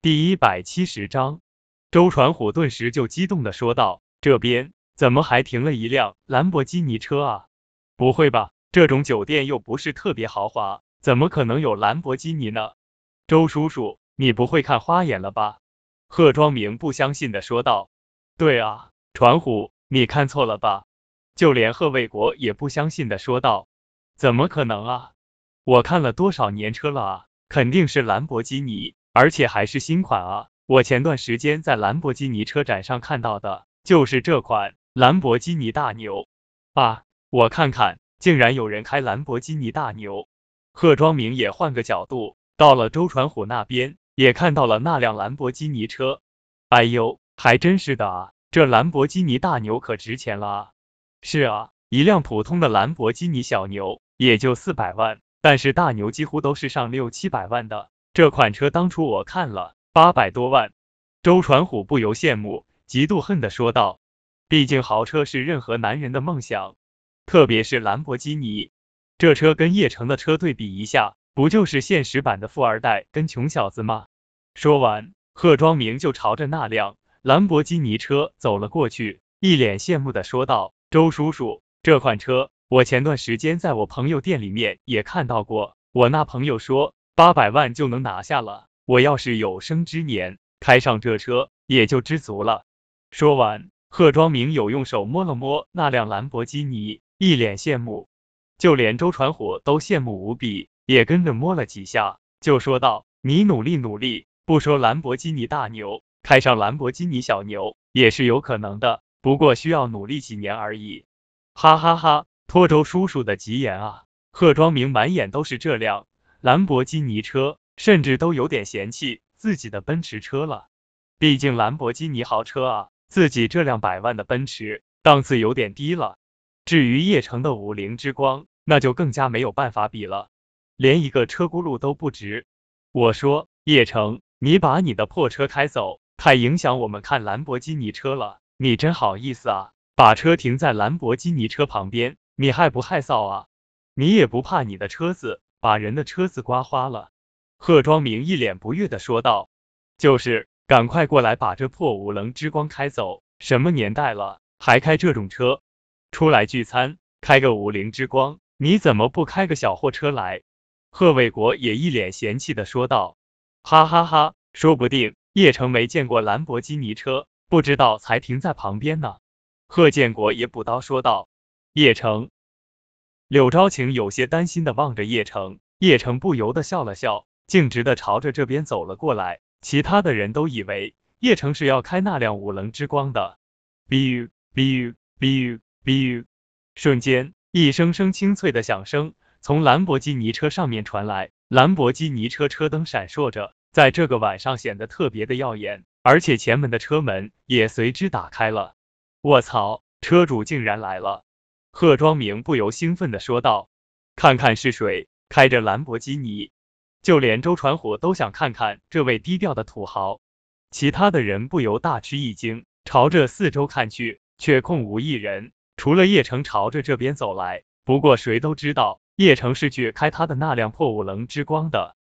第一百七十章，周传虎顿时就激动的说道：“这边怎么还停了一辆兰博基尼车啊？不会吧，这种酒店又不是特别豪华，怎么可能有兰博基尼呢？”周叔叔，你不会看花眼了吧？贺庄明不相信的说道：“对啊，传虎，你看错了吧？”就连贺卫国也不相信的说道：“怎么可能啊？我看了多少年车了啊，肯定是兰博基尼。”而且还是新款啊！我前段时间在兰博基尼车展上看到的，就是这款兰博基尼大牛啊！我看看，竟然有人开兰博基尼大牛。贺庄明也换个角度，到了周传虎那边，也看到了那辆兰博基尼车。哎呦，还真是的啊！这兰博基尼大牛可值钱了啊！是啊，一辆普通的兰博基尼小牛也就四百万，但是大牛几乎都是上六七百万的。这款车当初我看了八百多万，周传虎不由羡慕，嫉妒恨的说道：“毕竟豪车是任何男人的梦想，特别是兰博基尼，这车跟叶城的车对比一下，不就是现实版的富二代跟穷小子吗？”说完，贺庄明就朝着那辆兰博基尼车走了过去，一脸羡慕的说道：“周叔叔，这款车我前段时间在我朋友店里面也看到过，我那朋友说。”八百万就能拿下了，我要是有生之年开上这车，也就知足了。说完，贺庄明有用手摸了摸那辆兰博基尼，一脸羡慕，就连周传虎都羡慕无比，也跟着摸了几下，就说道：“你努力努力，不说兰博基尼大牛，开上兰博基尼小牛也是有可能的，不过需要努力几年而已。”哈哈哈，托周叔叔的吉言啊！贺庄明满眼都是这辆。兰博基尼车，甚至都有点嫌弃自己的奔驰车了。毕竟兰博基尼豪车啊，自己这辆百万的奔驰档次有点低了。至于叶城的五菱之光，那就更加没有办法比了，连一个车轱辘都不值。我说叶城，你把你的破车开走，太影响我们看兰博基尼车了。你真好意思啊，把车停在兰博基尼车旁边，你害不害臊啊？你也不怕你的车子？把人的车子刮花了，贺庄明一脸不悦的说道：“就是，赶快过来把这破五棱之光开走！什么年代了，还开这种车？出来聚餐，开个五菱之光，你怎么不开个小货车来？”贺卫国也一脸嫌弃的说道：“哈哈哈，说不定叶城没见过兰博基尼车，不知道才停在旁边呢。”贺建国也补刀说道：“叶城。”柳昭晴有些担心的望着叶城，叶城不由得笑了笑，径直的朝着这边走了过来。其他的人都以为叶城是要开那辆五棱之光的。biu biu biu biu，瞬间，一声声清脆的响声从兰博基尼车上面传来，兰博基尼车车灯闪烁着，在这个晚上显得特别的耀眼，而且前门的车门也随之打开了。卧槽，车主竟然来了！贺庄明不由兴奋的说道：“看看是谁开着兰博基尼，就连周传虎都想看看这位低调的土豪。”其他的人不由大吃一惊，朝着四周看去，却空无一人，除了叶城朝着这边走来。不过谁都知道，叶城是去开他的那辆破五棱之光的。